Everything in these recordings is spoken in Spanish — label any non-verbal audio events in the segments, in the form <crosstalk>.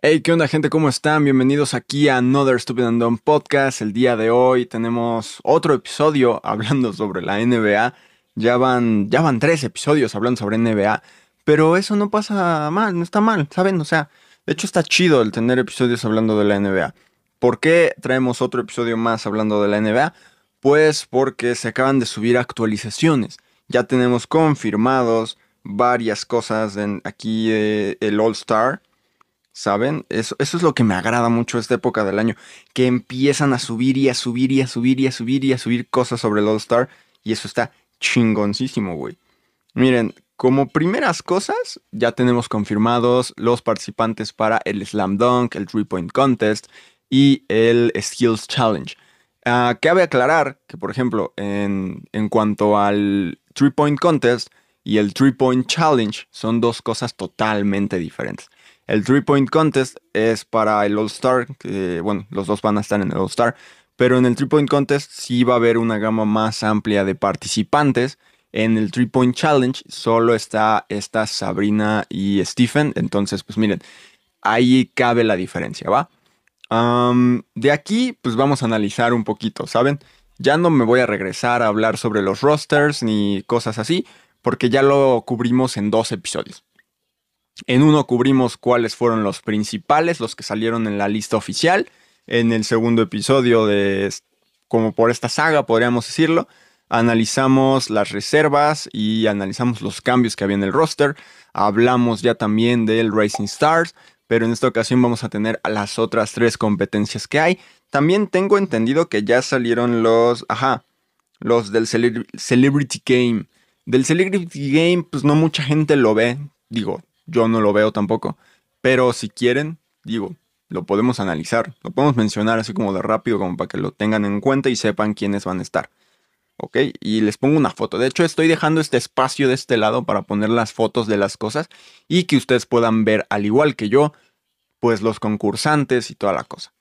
Hey, ¿qué onda gente? ¿Cómo están? Bienvenidos aquí a Another Stupid and Dumb Podcast. El día de hoy tenemos otro episodio <laughs> hablando sobre la NBA. Ya van, ya van tres episodios hablando sobre NBA, pero eso no pasa mal, no está mal, ¿saben? O sea, de hecho está chido el tener episodios hablando de la NBA. ¿Por qué traemos otro episodio más hablando de la NBA? Pues porque se acaban de subir actualizaciones. Ya tenemos confirmados varias cosas en aquí eh, el All Star ¿Saben? Eso, eso es lo que me agrada mucho esta época del año. Que empiezan a subir y a subir y a subir y a subir y a subir cosas sobre el All Star. Y eso está chingoncísimo, güey. Miren, como primeras cosas, ya tenemos confirmados los participantes para el Slam Dunk, el Three Point Contest y el Skills Challenge. Uh, cabe aclarar que, por ejemplo, en, en cuanto al Three Point Contest y el Three Point Challenge, son dos cosas totalmente diferentes. El Three Point Contest es para el All Star, bueno, los dos van a estar en el All Star, pero en el Three Point Contest sí va a haber una gama más amplia de participantes. En el Three Point Challenge solo está esta Sabrina y Stephen, entonces pues miren, ahí cabe la diferencia, ¿va? de aquí pues vamos a analizar un poquito, ¿saben? Ya no me voy a regresar a hablar sobre los rosters ni cosas así, porque ya lo cubrimos en dos episodios. En uno cubrimos cuáles fueron los principales, los que salieron en la lista oficial. En el segundo episodio de, como por esta saga, podríamos decirlo, analizamos las reservas y analizamos los cambios que había en el roster. Hablamos ya también del Racing Stars, pero en esta ocasión vamos a tener las otras tres competencias que hay. También tengo entendido que ya salieron los, ajá, los del Celebrity Game. Del Celebrity Game, pues no mucha gente lo ve. Digo, yo no lo veo tampoco. Pero si quieren, digo, lo podemos analizar. Lo podemos mencionar así como de rápido, como para que lo tengan en cuenta y sepan quiénes van a estar. ¿Ok? Y les pongo una foto. De hecho, estoy dejando este espacio de este lado para poner las fotos de las cosas y que ustedes puedan ver, al igual que yo, pues los concursantes y toda la cosa.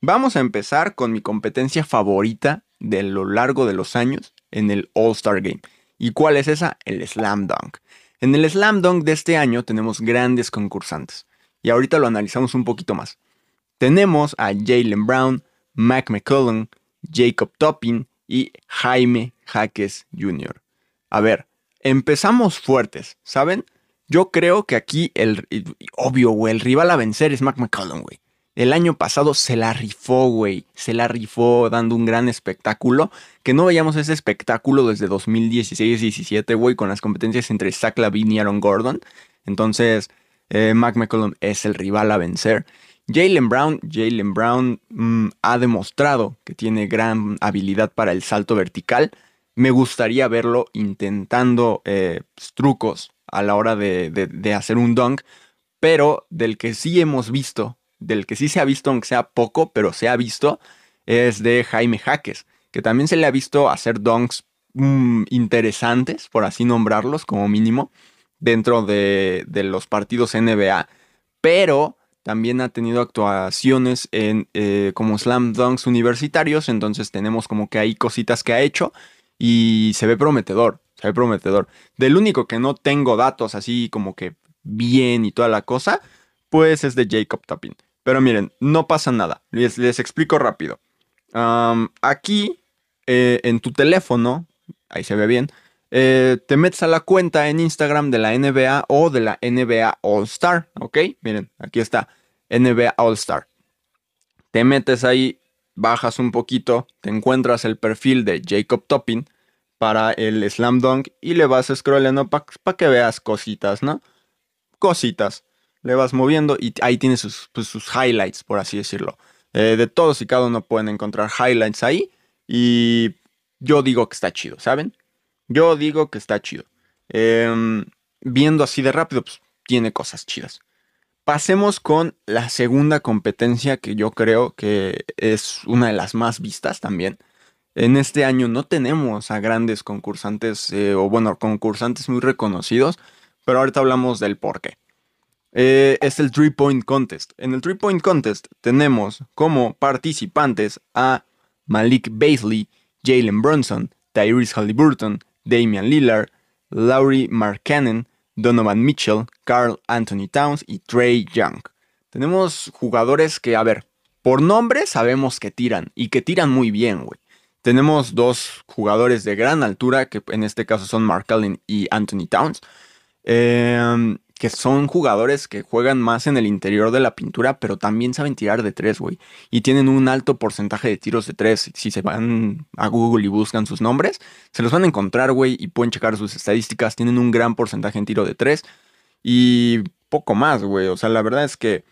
Vamos a empezar con mi competencia favorita de lo largo de los años en el All Star Game. ¿Y cuál es esa? El Slam Dunk. En el Slam Dunk de este año tenemos grandes concursantes. Y ahorita lo analizamos un poquito más. Tenemos a Jalen Brown, Mac McCullum, Jacob Toppin y Jaime Jaques Jr. A ver, empezamos fuertes, ¿saben? Yo creo que aquí el obvio, güey, el rival a vencer es Mac McCullum, güey. El año pasado se la rifó, güey. Se la rifó dando un gran espectáculo. Que no veíamos ese espectáculo desde 2016-17, güey, con las competencias entre Zach Lavine y Aaron Gordon. Entonces, eh, Mac McCollum es el rival a vencer. Jalen Brown, Jalen Brown mm, ha demostrado que tiene gran habilidad para el salto vertical. Me gustaría verlo intentando eh, trucos a la hora de, de hacer un dunk, pero del que sí hemos visto del que sí se ha visto, aunque sea poco, pero se ha visto, es de Jaime Jaques, que también se le ha visto hacer donks mm, interesantes, por así nombrarlos como mínimo, dentro de, los partidos NBA, pero también ha tenido actuaciones en eh, como slam dunks universitarios, entonces tenemos como que hay cositas que ha hecho y se ve prometedor, se ve prometedor. Del único que no tengo datos así como que bien y toda la cosa, pues es de Jacob Toppin. Pero miren, no pasa nada. Les, explico rápido. aquí, eh, en tu teléfono, ahí se ve bien, eh, te metes a la cuenta en Instagram de la NBA o de la NBA All Star, ¿ok? Miren, aquí está, NBA All Star. Te metes ahí, bajas un poquito, te encuentras el perfil de Jacob Toppin para el Slam Dunk y le vas scrollando para que veas cositas, ¿no? Cositas le vas moviendo y ahí tienes sus, pues, highlights, por así decirlo. Eh, de todos y cada uno pueden encontrar highlights ahí y yo digo que está chido, ¿saben? Yo digo que está chido. Em, viendo así de rápido, pues tiene cosas chidas. Pasemos con la segunda competencia que yo creo que es una de las más vistas también. En este año no tenemos a grandes concursantes, eh, o bueno, concursantes muy reconocidos, pero ahorita hablamos del por qué. Eh, es el Three Point Contest. En el Three Point Contest tenemos como participantes a Malik Basley, Jalen Brunson, Tyrese Halliburton, Damian Lillard, Laurie Markkanen, Donovan Mitchell, Carl Anthony Towns y Trey Young. Tenemos jugadores que, a ver, por nombre sabemos que tiran y que tiran muy bien, güey. Tenemos dos jugadores de gran altura, que en este caso son Mark Allen y Anthony Towns, em, que son jugadores que juegan más en el interior de la pintura, pero también saben tirar de tres, güey. Y tienen un alto porcentaje de tiros de tres. Si se van a Google y buscan sus nombres, se los van a encontrar, güey, y pueden checar sus estadísticas. Tienen un gran porcentaje en tiro de tres y poco más, güey. O sea, la verdad es que,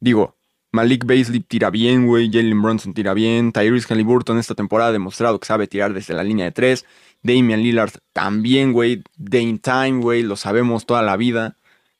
digo, Malik Beasley tira bien, güey. Jalen Brunson tira bien. Tyrese Halliburton esta temporada ha demostrado que sabe tirar desde la línea de tres. Damian Lillard también, güey. Dane Time, güey. Lo sabemos toda la vida.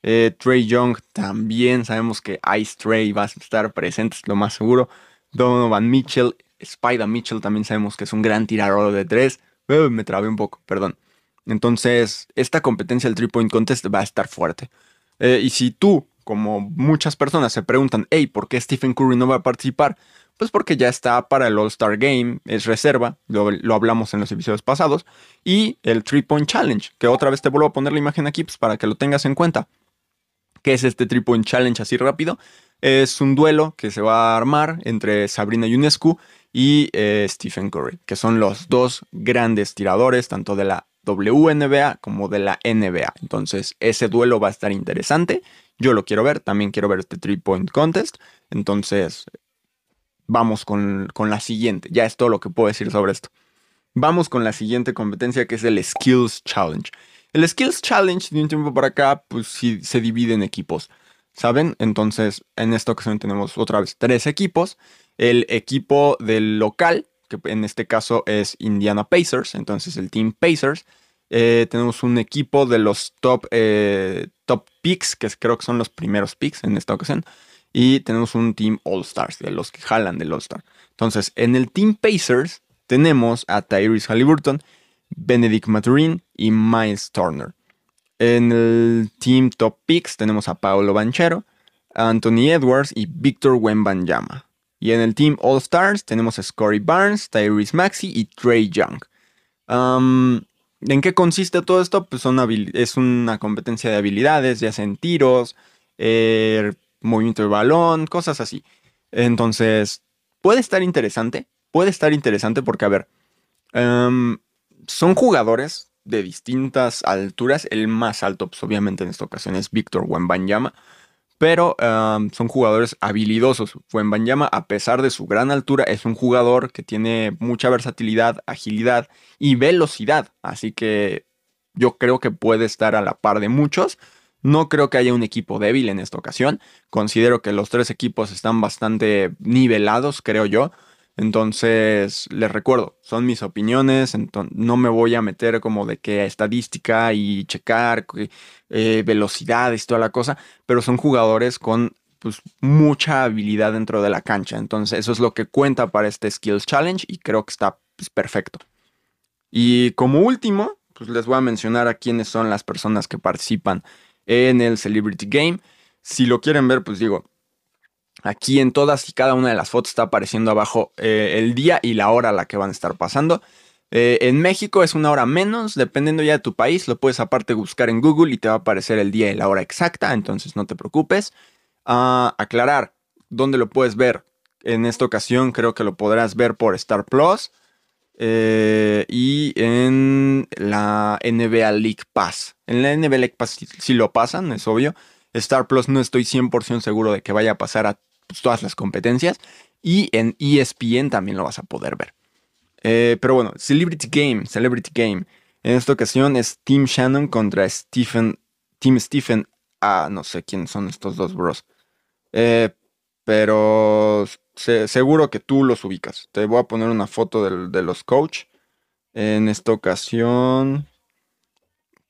Eh, Trey Young también. Sabemos que Ice Trey va a estar presente, es lo más seguro. Donovan Mitchell. Spider Mitchell también sabemos que es un gran tirador de tres. me trabé un poco, perdón. Entonces, esta competencia del Three Point Contest va a estar fuerte. Eh, y si tú como muchas personas se preguntan, hey, ¿por qué Stephen Curry no va a participar? Pues porque ya está para el All-Star Game, es reserva, lo, hablamos en los episodios pasados, y el Three Point Challenge, que otra vez te vuelvo a poner la imagen aquí pues, para que lo tengas en cuenta. ¿Qué es este Three Point Challenge así rápido? Es un duelo que se va a armar entre Sabrina Ionescu y eh, Stephen Curry, que son los dos grandes tiradores, tanto de la WNBA como de la NBA. Entonces, ese duelo va a estar interesante yo lo quiero ver, también quiero ver este Three Point Contest. Entonces, vamos con, la siguiente. Ya es todo lo que puedo decir sobre esto. Vamos con la siguiente competencia que es el Skills Challenge. El Skills Challenge de un tiempo para acá, pues sí, se divide en equipos. ¿Saben? Entonces, en esta ocasión tenemos otra vez tres equipos. El equipo del local, que en este caso es Indiana Pacers, entonces el Team Pacers. Eh, tenemos un equipo de los top eh, top picks, que creo que son los primeros picks en esta ocasión. Y tenemos un Team All Stars, de los que jalan del All Star. Entonces, en el Team Pacers tenemos a Tyrese Halliburton, Benedict Maturin y Miles Turner. En el Team Top Picks tenemos a Paolo Banchero, Anthony Edwards y Victor Wembanyama. Y en el Team All Stars tenemos a Scotty Barnes, Tyrese Maxey y Trey Young. ¿En qué consiste todo esto? Pues es una competencia de habilidades, ya sea en tiros, eh, movimiento de balón, cosas así. Entonces, puede estar interesante. Puede estar interesante porque, a ver, son jugadores de distintas alturas. El más alto, pues obviamente en esta ocasión es Víctor Wembanyama pero son jugadores habilidosos. Fuenbanyama, a pesar de su gran altura, es un jugador que tiene mucha versatilidad, agilidad y velocidad. Así que yo creo que puede estar a la par de muchos. No creo que haya un equipo débil en esta ocasión. Considero que los tres equipos están bastante nivelados, creo yo. Entonces, les recuerdo, son mis opiniones, no me voy a meter como de que estadística y checar eh, velocidades toda la cosa, pero son jugadores con pues, mucha habilidad dentro de la cancha. Entonces, eso es lo que cuenta para este Skills Challenge y creo que está pues, perfecto. Y como último, pues les voy a mencionar a quiénes son las personas que participan en el Celebrity Game. Si lo quieren ver, pues digo, Aquí en todas y cada una de las fotos está apareciendo abajo eh, el día y la hora a la que van a estar pasando. Eh, en México es una hora menos, dependiendo ya de tu país. Lo puedes aparte buscar en Google y te va a aparecer el día y la hora exacta, entonces no te preocupes. Ah, aclarar, ¿dónde lo puedes ver? En esta ocasión creo que lo podrás ver por Star Plus eh, y en la NBA League Pass. En la NBA League Pass si lo pasan, es obvio. Star Plus no estoy 100% seguro de que vaya a pasar a todas las competencias. Y en ESPN también lo vas a poder ver. Eh, pero bueno, Celebrity Game, Celebrity Game. En esta ocasión es Team Shannon contra Stephen, Team Stephen. Ah, no sé quiénes son estos dos bros. Eh, pero seguro que tú los ubicas. Te voy a poner una foto de los coach. En esta ocasión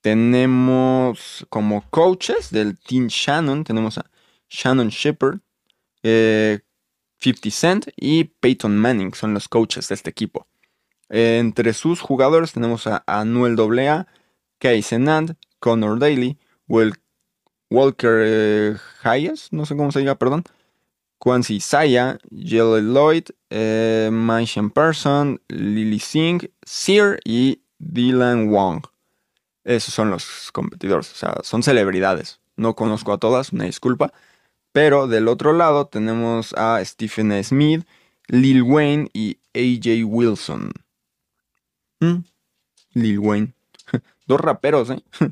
tenemos como coaches del Team Shannon. Tenemos a Shannon Shepard, 50 eh, Cent y Peyton Manning son los coaches de este equipo. entre sus jugadores tenemos a Anuel AA, Kay Senand, Connor Daly, Walker eh, Hayes, no sé cómo se diga, perdón, Quancy Saya, Jelly Lloyd, eh, Person, Lily Singh, Sear y Dylan Wong. Esos son los competidores, o sea, son celebridades. No conozco a todas, una disculpa. Pero del otro lado tenemos a Stephen Smith, Lil Wayne y AJ Wilson. ¿Mm? Lil Wayne. <laughs> Dos raperos, ¿eh? <laughs>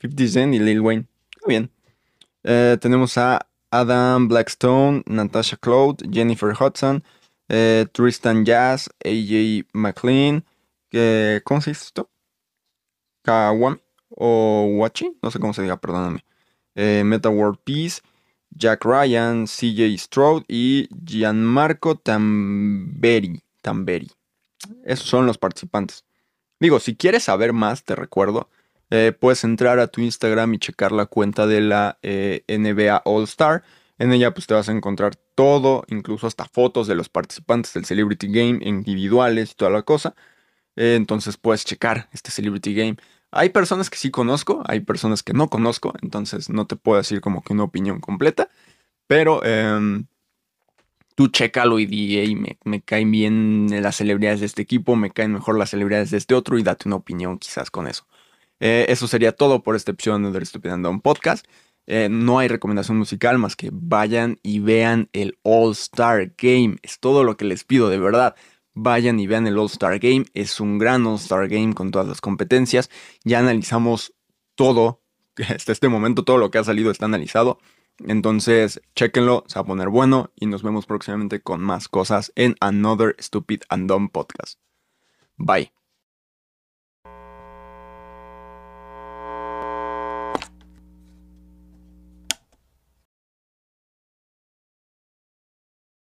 50 Cent y Lil Wayne. Está bien. Eh, tenemos a Adam Blackstone, Natasha Cloud, Jennifer Hudson, eh, Tristan Jazz, AJ McLean. ¿Cómo se dice esto? Kawami o Wachi, no sé cómo se diga, perdóname. Eh, Meta World Peace, Jack Ryan, CJ Stroud y Gianmarco Tamberi. Tamberi. Esos son los participantes. Digo, si quieres saber más, te recuerdo, eh, puedes entrar a tu Instagram y checar la cuenta de la eh, NBA All Star. En ella pues te vas a encontrar todo, incluso hasta fotos de los participantes del Celebrity Game individuales y toda la cosa. Eh, entonces puedes checar este Celebrity Game. Hay personas que sí conozco, hay personas que no conozco, entonces no te puedo decir como que una opinión completa, pero em, tú chécalo y di, me, me, caen bien las celebridades de este equipo, me caen mejor las celebridades de este otro y date una opinión quizás con eso. Eh, eso sería todo por esta episodio de Stupid and Podcast. Eh, no hay recomendación musical más que vayan y vean el All Star Game. Es todo lo que les pido, de verdad. Vayan y vean el All Star Game. Es un gran All Star Game con todas las competencias. Ya analizamos todo. <laughs> Hasta este momento todo lo que ha salido está analizado. Entonces, chequenlo, se va a poner bueno y nos vemos próximamente con más cosas en Another Stupid and Dumb Podcast. Bye.